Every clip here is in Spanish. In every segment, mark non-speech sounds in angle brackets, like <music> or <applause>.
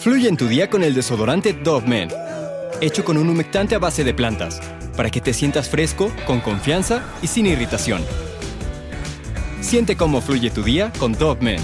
Fluye en tu día con el desodorante Dove Men, hecho con un humectante a base de plantas, para que te sientas fresco, con confianza y sin irritación. Siente cómo fluye tu día con Dove Men.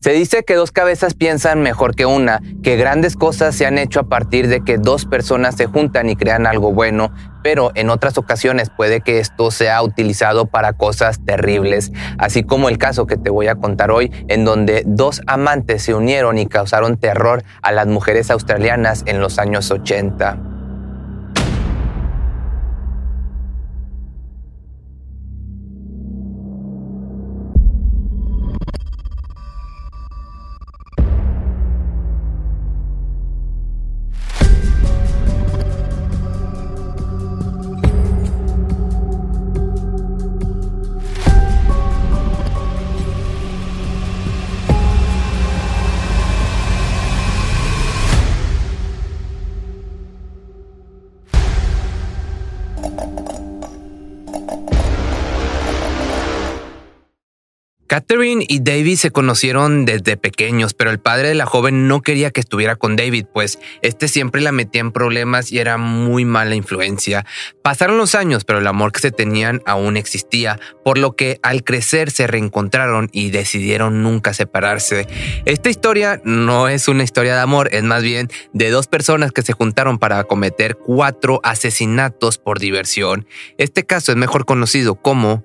Se dice que dos cabezas piensan mejor que una, que grandes cosas se han hecho a partir de que dos personas se juntan y crean algo bueno, pero en otras ocasiones puede que esto sea utilizado para cosas terribles, así como el caso que te voy a contar hoy, en donde dos amantes se unieron y causaron terror a las mujeres australianas en los años 80. Catherine y David se conocieron desde pequeños, pero el padre de la joven no quería que estuviera con David, pues este siempre la metía en problemas y era muy mala influencia. Pasaron los años, pero el amor que se tenían aún existía, por lo que al crecer se reencontraron y decidieron nunca separarse. Esta historia no es una historia de amor, es más bien de dos personas que se juntaron para cometer cuatro asesinatos por diversión. Este caso es mejor conocido como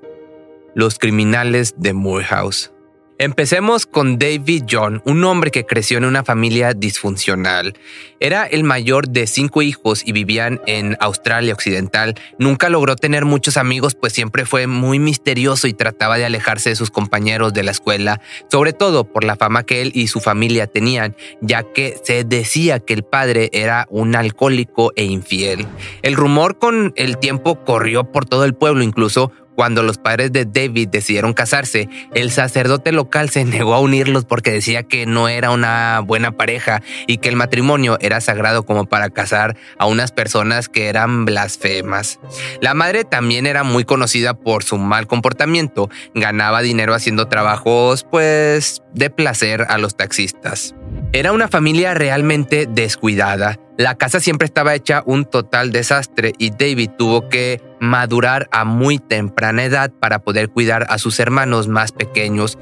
los criminales de Morehouse. Empecemos con David John, un hombre que creció en una familia disfuncional. Era el mayor de cinco hijos y vivían en Australia Occidental. Nunca logró tener muchos amigos, pues siempre fue muy misterioso y trataba de alejarse de sus compañeros de la escuela, sobre todo por la fama que él y su familia tenían, ya que se decía que el padre era un alcohólico e infiel. El rumor con el tiempo corrió por todo el pueblo, incluso cuando los padres de David decidieron casarse, el sacerdote local se <laughs> negó a unirlos porque decía que no era una buena pareja y que el matrimonio era sagrado como para casar a unas personas que eran blasfemas. La madre también era muy conocida por su mal comportamiento, ganaba dinero haciendo trabajos pues de placer a los taxistas. Era una familia realmente descuidada. La casa siempre estaba hecha un total desastre y David tuvo que madurar a muy temprana edad para poder cuidar a sus hermanos más pequeños.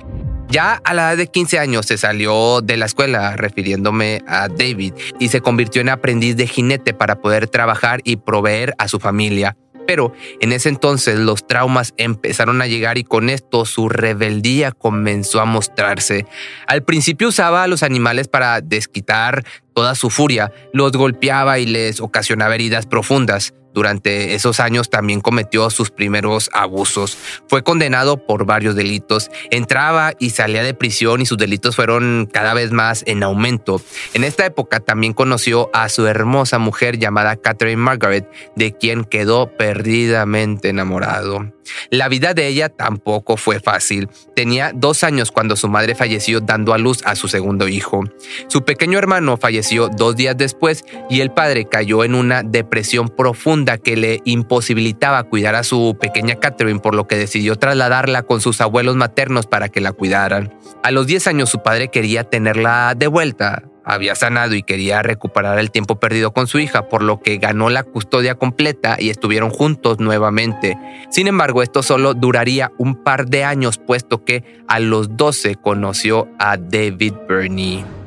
Ya a la edad de 15 años se salió de la escuela, refiriéndome a David, y se convirtió en aprendiz de jinete para poder trabajar y proveer a su familia. Pero en ese entonces los traumas empezaron a llegar y con esto su rebeldía comenzó a mostrarse. Al principio usaba a los animales para desquitar toda su furia, los golpeaba y les ocasionaba heridas profundas. Durante esos años también cometió sus primeros abusos. Fue condenado por varios delitos. Entraba y salía de prisión y sus delitos fueron cada vez más en aumento. En esta época también conoció a su hermosa mujer llamada Catherine Margaret, de quien quedó perdidamente enamorado. La vida de ella tampoco fue fácil. Tenía dos años cuando su madre falleció dando a luz a su segundo hijo. Su pequeño hermano falleció dos días después y el padre cayó en una depresión profunda que le imposibilitaba cuidar a su pequeña Catherine, por lo que decidió trasladarla con sus abuelos maternos para que la cuidaran. A los 10 años su padre quería tenerla de vuelta, había sanado y quería recuperar el tiempo perdido con su hija, por lo que ganó la custodia completa y estuvieron juntos nuevamente. Sin embargo, esto solo duraría un par de años, puesto que a los 12 conoció a David Burney.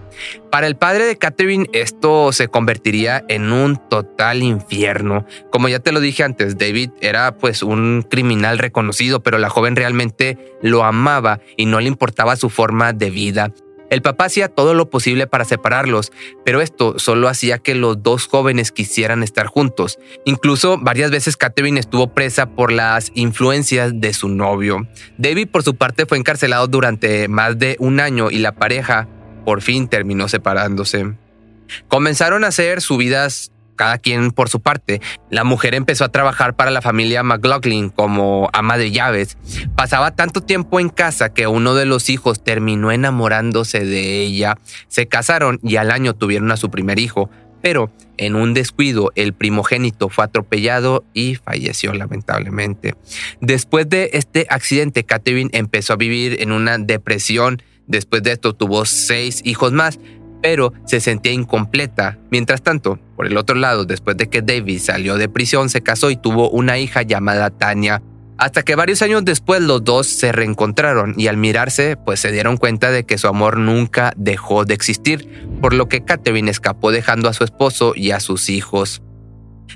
Para el padre de Catherine esto se convertiría en un total infierno. Como ya te lo dije antes, David era pues un criminal reconocido, pero la joven realmente lo amaba y no le importaba su forma de vida. El papá hacía todo lo posible para separarlos, pero esto solo hacía que los dos jóvenes quisieran estar juntos. Incluso varias veces Catherine estuvo presa por las influencias de su novio. David por su parte fue encarcelado durante más de un año y la pareja por fin terminó separándose. Comenzaron a hacer su vidas cada quien por su parte. La mujer empezó a trabajar para la familia McLaughlin como ama de llaves. Pasaba tanto tiempo en casa que uno de los hijos terminó enamorándose de ella. Se casaron y al año tuvieron a su primer hijo, pero en un descuido el primogénito fue atropellado y falleció lamentablemente. Después de este accidente, Catherine empezó a vivir en una depresión Después de esto tuvo seis hijos más, pero se sentía incompleta. Mientras tanto, por el otro lado, después de que David salió de prisión, se casó y tuvo una hija llamada Tania. Hasta que varios años después los dos se reencontraron y al mirarse pues se dieron cuenta de que su amor nunca dejó de existir, por lo que Catherine escapó dejando a su esposo y a sus hijos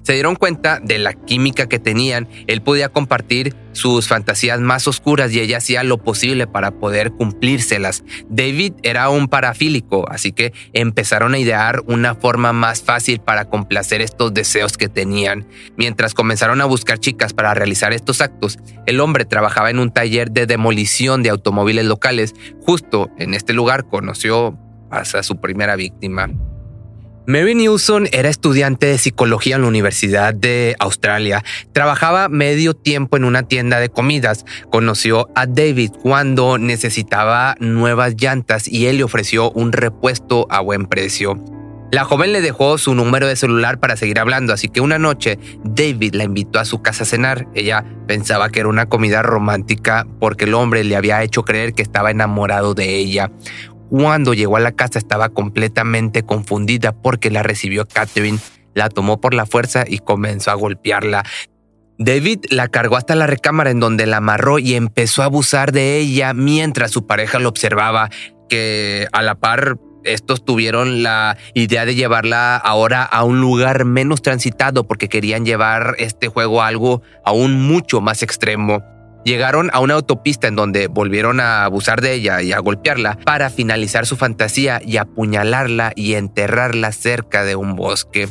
se dieron cuenta de la química que tenían. Él podía compartir sus fantasías más oscuras y ella hacía lo posible para poder cumplírselas. David era un parafílico, así que empezaron a idear una forma más fácil para complacer estos deseos que tenían. Mientras comenzaron a buscar chicas para realizar estos actos, el hombre trabajaba en un taller de demolición de automóviles locales. Justo en este lugar conoció a su primera víctima. Mary Newson era estudiante de psicología en la Universidad de Australia. Trabajaba medio tiempo en una tienda de comidas. Conoció a David cuando necesitaba nuevas llantas y él le ofreció un repuesto a buen precio. La joven le dejó su número de celular para seguir hablando, así que una noche David la invitó a su casa a cenar. Ella pensaba que era una comida romántica porque el hombre le había hecho creer que estaba enamorado de ella. Cuando llegó a la casa estaba completamente confundida porque la recibió Catherine, la tomó por la fuerza y comenzó a golpearla. David la cargó hasta la recámara en donde la amarró y empezó a abusar de ella mientras su pareja lo observaba, que a la par estos tuvieron la idea de llevarla ahora a un lugar menos transitado porque querían llevar este juego a algo aún mucho más extremo. Llegaron a una autopista en donde volvieron a abusar de ella y a golpearla para finalizar su fantasía y apuñalarla y enterrarla cerca de un bosque.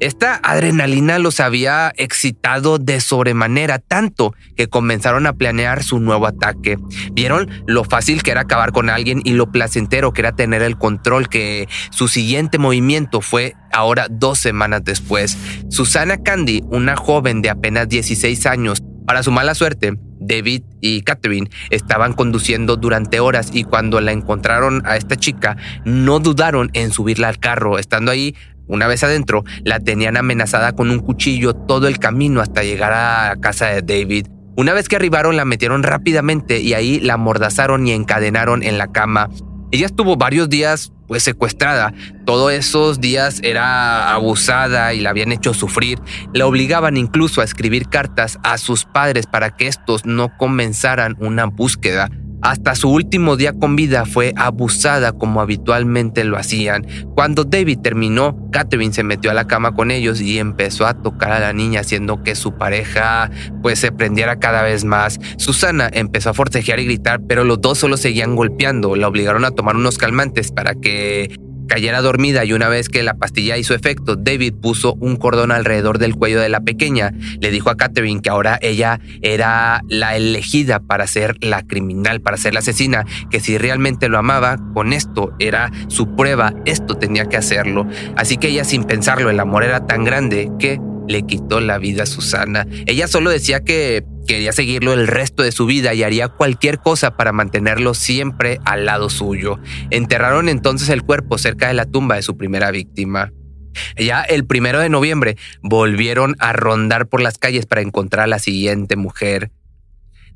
Esta adrenalina los había excitado de sobremanera tanto que comenzaron a planear su nuevo ataque. Vieron lo fácil que era acabar con alguien y lo placentero que era tener el control que su siguiente movimiento fue ahora dos semanas después. Susana Candy, una joven de apenas 16 años, para su mala suerte, David y Catherine estaban conduciendo durante horas y cuando la encontraron a esta chica, no dudaron en subirla al carro. Estando ahí, una vez adentro, la tenían amenazada con un cuchillo todo el camino hasta llegar a casa de David. Una vez que arribaron, la metieron rápidamente y ahí la amordazaron y encadenaron en la cama. Ella estuvo varios días pues secuestrada. Todos esos días era abusada y la habían hecho sufrir. La obligaban incluso a escribir cartas a sus padres para que estos no comenzaran una búsqueda. Hasta su último día con vida fue abusada como habitualmente lo hacían. Cuando David terminó, Catherine se metió a la cama con ellos y empezó a tocar a la niña haciendo que su pareja pues se prendiera cada vez más. Susana empezó a forcejear y gritar, pero los dos solo seguían golpeando. La obligaron a tomar unos calmantes para que cayera dormida y una vez que la pastilla hizo efecto, David puso un cordón alrededor del cuello de la pequeña. Le dijo a Catherine que ahora ella era la elegida para ser la criminal, para ser la asesina, que si realmente lo amaba, con esto era su prueba, esto tenía que hacerlo. Así que ella sin pensarlo, el amor era tan grande que le quitó la vida a Susana. Ella solo decía que quería seguirlo el resto de su vida y haría cualquier cosa para mantenerlo siempre al lado suyo. Enterraron entonces el cuerpo cerca de la tumba de su primera víctima. Ya el primero de noviembre volvieron a rondar por las calles para encontrar a la siguiente mujer.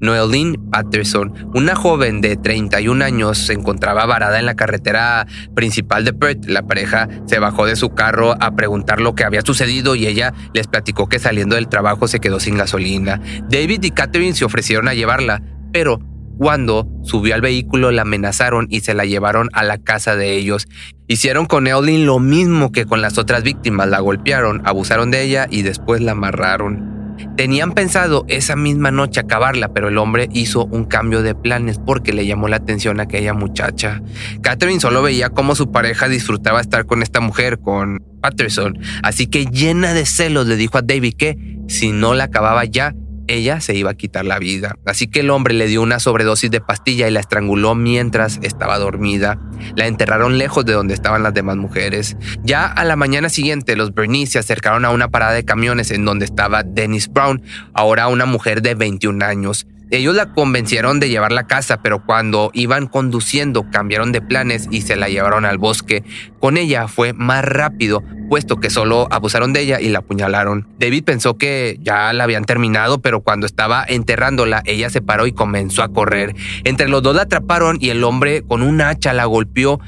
Noeline Patterson, una joven de 31 años, se encontraba varada en la carretera principal de Perth. La pareja se bajó de su carro a preguntar lo que había sucedido y ella les platicó que saliendo del trabajo se quedó sin gasolina. David y Catherine se ofrecieron a llevarla, pero cuando subió al vehículo la amenazaron y se la llevaron a la casa de ellos. Hicieron con Evelyn lo mismo que con las otras víctimas, la golpearon, abusaron de ella y después la amarraron. Tenían pensado esa misma noche acabarla, pero el hombre hizo un cambio de planes porque le llamó la atención a aquella muchacha. Catherine solo veía cómo su pareja disfrutaba estar con esta mujer, con Patterson, así que llena de celos le dijo a David que si no la acababa ya, ella se iba a quitar la vida. Así que el hombre le dio una sobredosis de pastilla y la estranguló mientras estaba dormida. La enterraron lejos de donde estaban las demás mujeres. Ya a la mañana siguiente, los Bernice se acercaron a una parada de camiones en donde estaba Dennis Brown, ahora una mujer de 21 años. Ellos la convencieron de llevarla a casa, pero cuando iban conduciendo cambiaron de planes y se la llevaron al bosque. Con ella fue más rápido, puesto que solo abusaron de ella y la apuñalaron. David pensó que ya la habían terminado, pero cuando estaba enterrándola, ella se paró y comenzó a correr. Entre los dos la atraparon y el hombre con un hacha la golpeó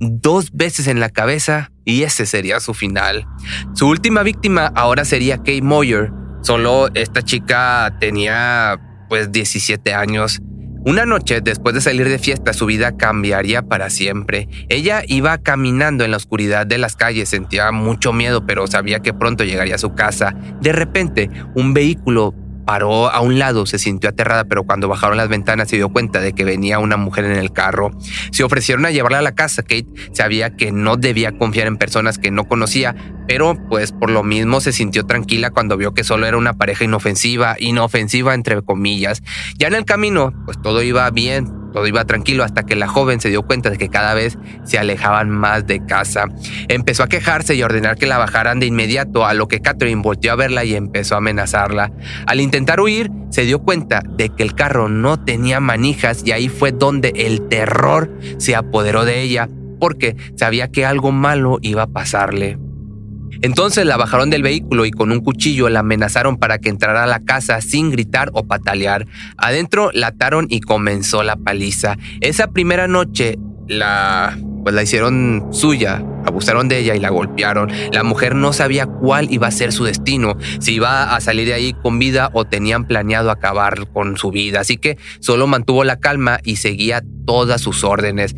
dos veces en la cabeza y ese sería su final. Su última víctima ahora sería Kate Moyer. Solo esta chica tenía pues 17 años. Una noche, después de salir de fiesta, su vida cambiaría para siempre. Ella iba caminando en la oscuridad de las calles, sentía mucho miedo, pero sabía que pronto llegaría a su casa. De repente, un vehículo paró a un lado, se sintió aterrada, pero cuando bajaron las ventanas se dio cuenta de que venía una mujer en el carro. Se ofrecieron a llevarla a la casa. Kate sabía que no debía confiar en personas que no conocía, pero pues por lo mismo se sintió tranquila cuando vio que solo era una pareja inofensiva, inofensiva entre comillas. Ya en el camino, pues todo iba bien, todo iba tranquilo hasta que la joven se dio cuenta de que cada vez se alejaban más de casa. Empezó a quejarse y ordenar que la bajaran de inmediato, a lo que Catherine volteó a verla y empezó a amenazarla. Al intentar huir, se dio cuenta de que el carro no tenía manijas y ahí fue donde el terror se apoderó de ella, porque sabía que algo malo iba a pasarle. Entonces la bajaron del vehículo y con un cuchillo la amenazaron para que entrara a la casa sin gritar o patalear. Adentro la ataron y comenzó la paliza. Esa primera noche la pues la hicieron suya, abusaron de ella y la golpearon. La mujer no sabía cuál iba a ser su destino, si iba a salir de ahí con vida o tenían planeado acabar con su vida. Así que solo mantuvo la calma y seguía todas sus órdenes.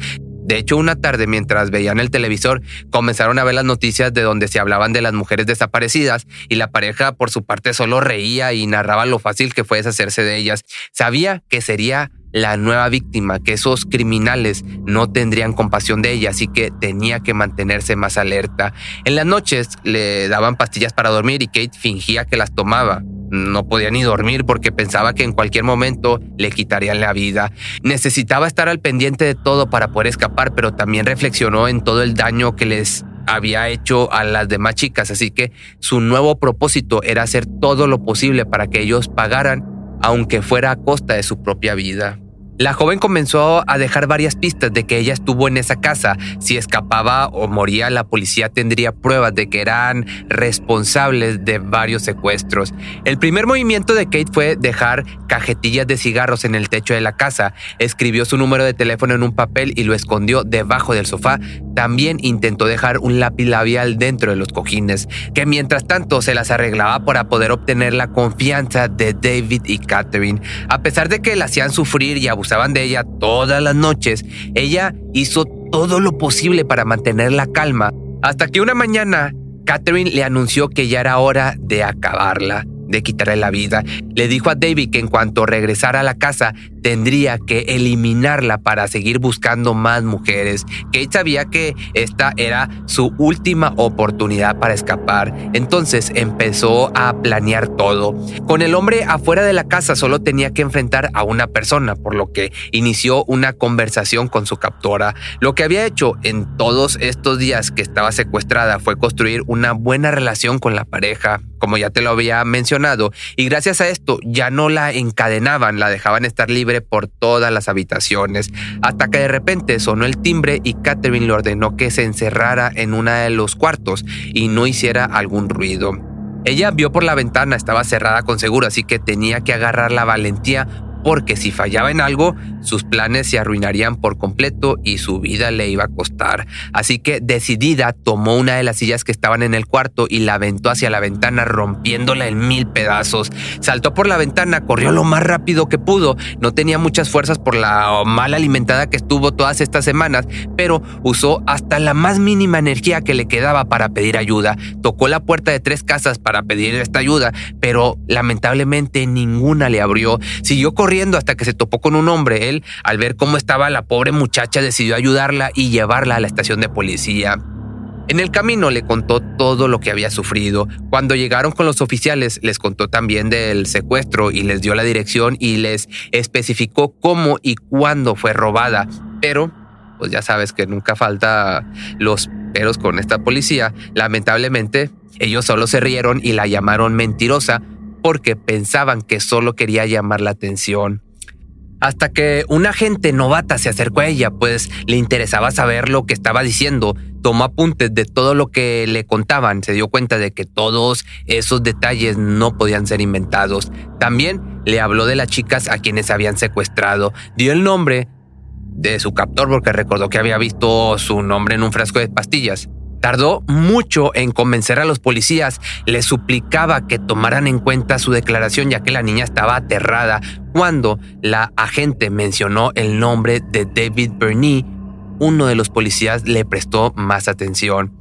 De hecho, una tarde mientras veían el televisor, comenzaron a ver las noticias de donde se hablaban de las mujeres desaparecidas y la pareja por su parte solo reía y narraba lo fácil que fue deshacerse de ellas. Sabía que sería la nueva víctima, que esos criminales no tendrían compasión de ella, así que tenía que mantenerse más alerta. En las noches le daban pastillas para dormir y Kate fingía que las tomaba. No podía ni dormir porque pensaba que en cualquier momento le quitarían la vida. Necesitaba estar al pendiente de todo para poder escapar, pero también reflexionó en todo el daño que les había hecho a las demás chicas, así que su nuevo propósito era hacer todo lo posible para que ellos pagaran, aunque fuera a costa de su propia vida. La joven comenzó a dejar varias pistas de que ella estuvo en esa casa. Si escapaba o moría, la policía tendría pruebas de que eran responsables de varios secuestros. El primer movimiento de Kate fue dejar cajetillas de cigarros en el techo de la casa. Escribió su número de teléfono en un papel y lo escondió debajo del sofá. También intentó dejar un lápiz labial dentro de los cojines, que mientras tanto se las arreglaba para poder obtener la confianza de David y Catherine. A pesar de que la hacían sufrir y abusar de ella todas las noches, ella hizo todo lo posible para mantener la calma, hasta que una mañana Catherine le anunció que ya era hora de acabarla de quitarle la vida. Le dijo a David que en cuanto regresara a la casa tendría que eliminarla para seguir buscando más mujeres. Kate sabía que esta era su última oportunidad para escapar, entonces empezó a planear todo. Con el hombre afuera de la casa solo tenía que enfrentar a una persona, por lo que inició una conversación con su captora. Lo que había hecho en todos estos días que estaba secuestrada fue construir una buena relación con la pareja, como ya te lo había mencionado, y gracias a esto ya no la encadenaban, la dejaban estar libre por todas las habitaciones, hasta que de repente sonó el timbre y Catherine le ordenó que se encerrara en una de los cuartos y no hiciera algún ruido. Ella vio por la ventana, estaba cerrada con seguro, así que tenía que agarrar la valentía porque si fallaba en algo, sus planes se arruinarían por completo y su vida le iba a costar. Así que decidida tomó una de las sillas que estaban en el cuarto y la aventó hacia la ventana rompiéndola en mil pedazos. Saltó por la ventana, corrió lo más rápido que pudo, no tenía muchas fuerzas por la mal alimentada que estuvo todas estas semanas, pero usó hasta la más mínima energía que le quedaba para pedir ayuda. Tocó la puerta de tres casas para pedir esta ayuda, pero lamentablemente ninguna le abrió. Siguió corriendo hasta que se topó con un hombre. Él, al ver cómo estaba la pobre muchacha, decidió ayudarla y llevarla a la estación de policía. En el camino le contó todo lo que había sufrido. Cuando llegaron con los oficiales, les contó también del secuestro y les dio la dirección y les especificó cómo y cuándo fue robada. Pero, pues ya sabes que nunca falta los peros con esta policía. Lamentablemente, ellos solo se rieron y la llamaron mentirosa porque pensaban que solo quería llamar la atención. hasta que una agente novata se acercó a ella, pues le interesaba saber lo que estaba diciendo. Tomó apuntes de todo lo que le contaban, se dio cuenta de que todos esos detalles no podían ser inventados. También le habló de las chicas a quienes habían secuestrado, dio el nombre de su captor porque recordó que había visto su nombre en un frasco de pastillas. Tardó mucho en convencer a los policías, le suplicaba que tomaran en cuenta su declaración ya que la niña estaba aterrada cuando la agente mencionó el nombre de David Berney, uno de los policías le prestó más atención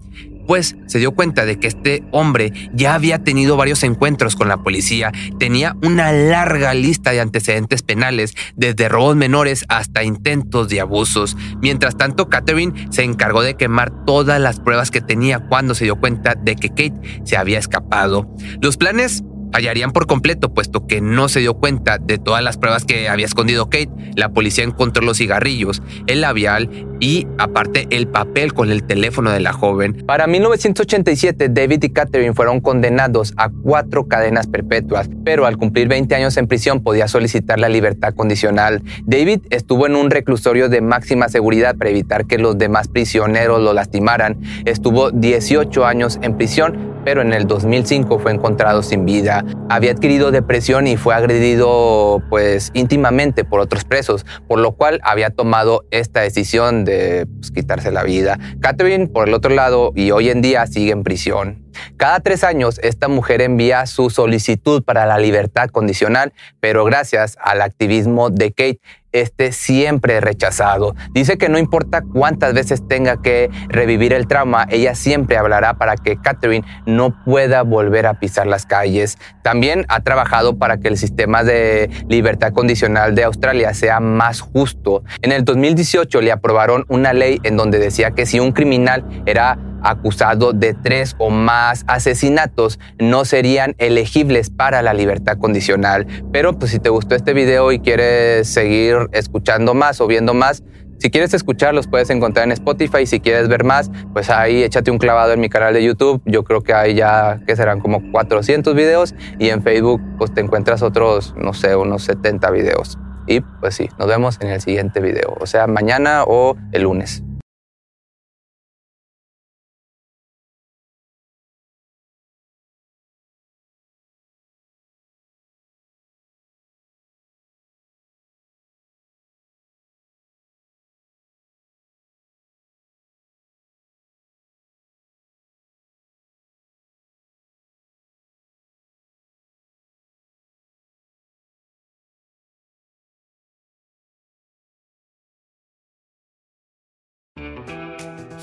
pues se dio cuenta de que este hombre ya había tenido varios encuentros con la policía, tenía una larga lista de antecedentes penales, desde robos menores hasta intentos de abusos. Mientras tanto, Catherine se encargó de quemar todas las pruebas que tenía cuando se dio cuenta de que Kate se había escapado. Los planes fallarían por completo, puesto que no se dio cuenta de todas las pruebas que había escondido Kate. La policía encontró los cigarrillos, el labial y aparte el papel con el teléfono de la joven. Para 1987, David y Catherine fueron condenados a cuatro cadenas perpetuas, pero al cumplir 20 años en prisión podía solicitar la libertad condicional. David estuvo en un reclusorio de máxima seguridad para evitar que los demás prisioneros lo lastimaran. Estuvo 18 años en prisión, pero en el 2005 fue encontrado sin vida. Había adquirido depresión y fue agredido pues íntimamente por otros presos, por lo cual había tomado esta decisión de pues, quitarse la vida. Catherine, por el otro lado, y hoy en día sigue en prisión. Cada tres años, esta mujer envía su solicitud para la libertad condicional, pero gracias al activismo de Kate, este siempre rechazado. Dice que no importa cuántas veces tenga que revivir el trauma, ella siempre hablará para que Catherine no pueda volver a pisar las calles. También ha trabajado para que el sistema de libertad condicional de Australia sea más justo. En el 2018 le aprobaron una ley en donde decía que si un criminal era acusado de tres o más asesinatos no serían elegibles para la libertad condicional. Pero pues si te gustó este video y quieres seguir escuchando más o viendo más, si quieres escuchar, los puedes encontrar en Spotify. Si quieres ver más, pues ahí échate un clavado en mi canal de YouTube. Yo creo que hay ya, que serán como 400 videos. Y en Facebook, pues te encuentras otros, no sé, unos 70 videos. Y pues sí, nos vemos en el siguiente video. O sea, mañana o el lunes.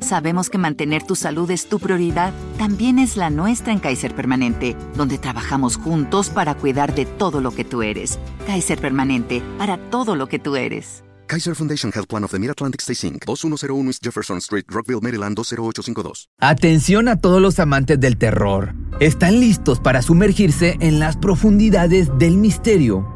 Sabemos que mantener tu salud es tu prioridad, también es la nuestra en Kaiser Permanente, donde trabajamos juntos para cuidar de todo lo que tú eres. Kaiser Permanente, para todo lo que tú eres. Kaiser Foundation Health Plan of the Mid-Atlantic Stay Inc., 2101 East Jefferson Street, Rockville, Maryland 20852. Atención a todos los amantes del terror. ¿Están listos para sumergirse en las profundidades del misterio?